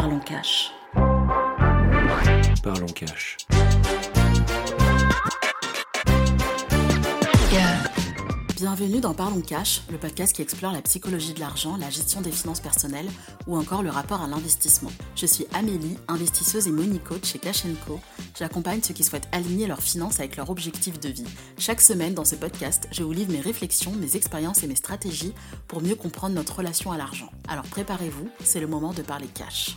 Parlons Cash. Parlons cash. Bienvenue dans Parlons Cash, le podcast qui explore la psychologie de l'argent, la gestion des finances personnelles ou encore le rapport à l'investissement. Je suis Amélie, investisseuse et money coach chez Cash Co. J'accompagne ceux qui souhaitent aligner leurs finances avec leurs objectifs de vie. Chaque semaine dans ce podcast, je vous livre mes réflexions, mes expériences et mes stratégies pour mieux comprendre notre relation à l'argent. Alors préparez-vous, c'est le moment de parler cash.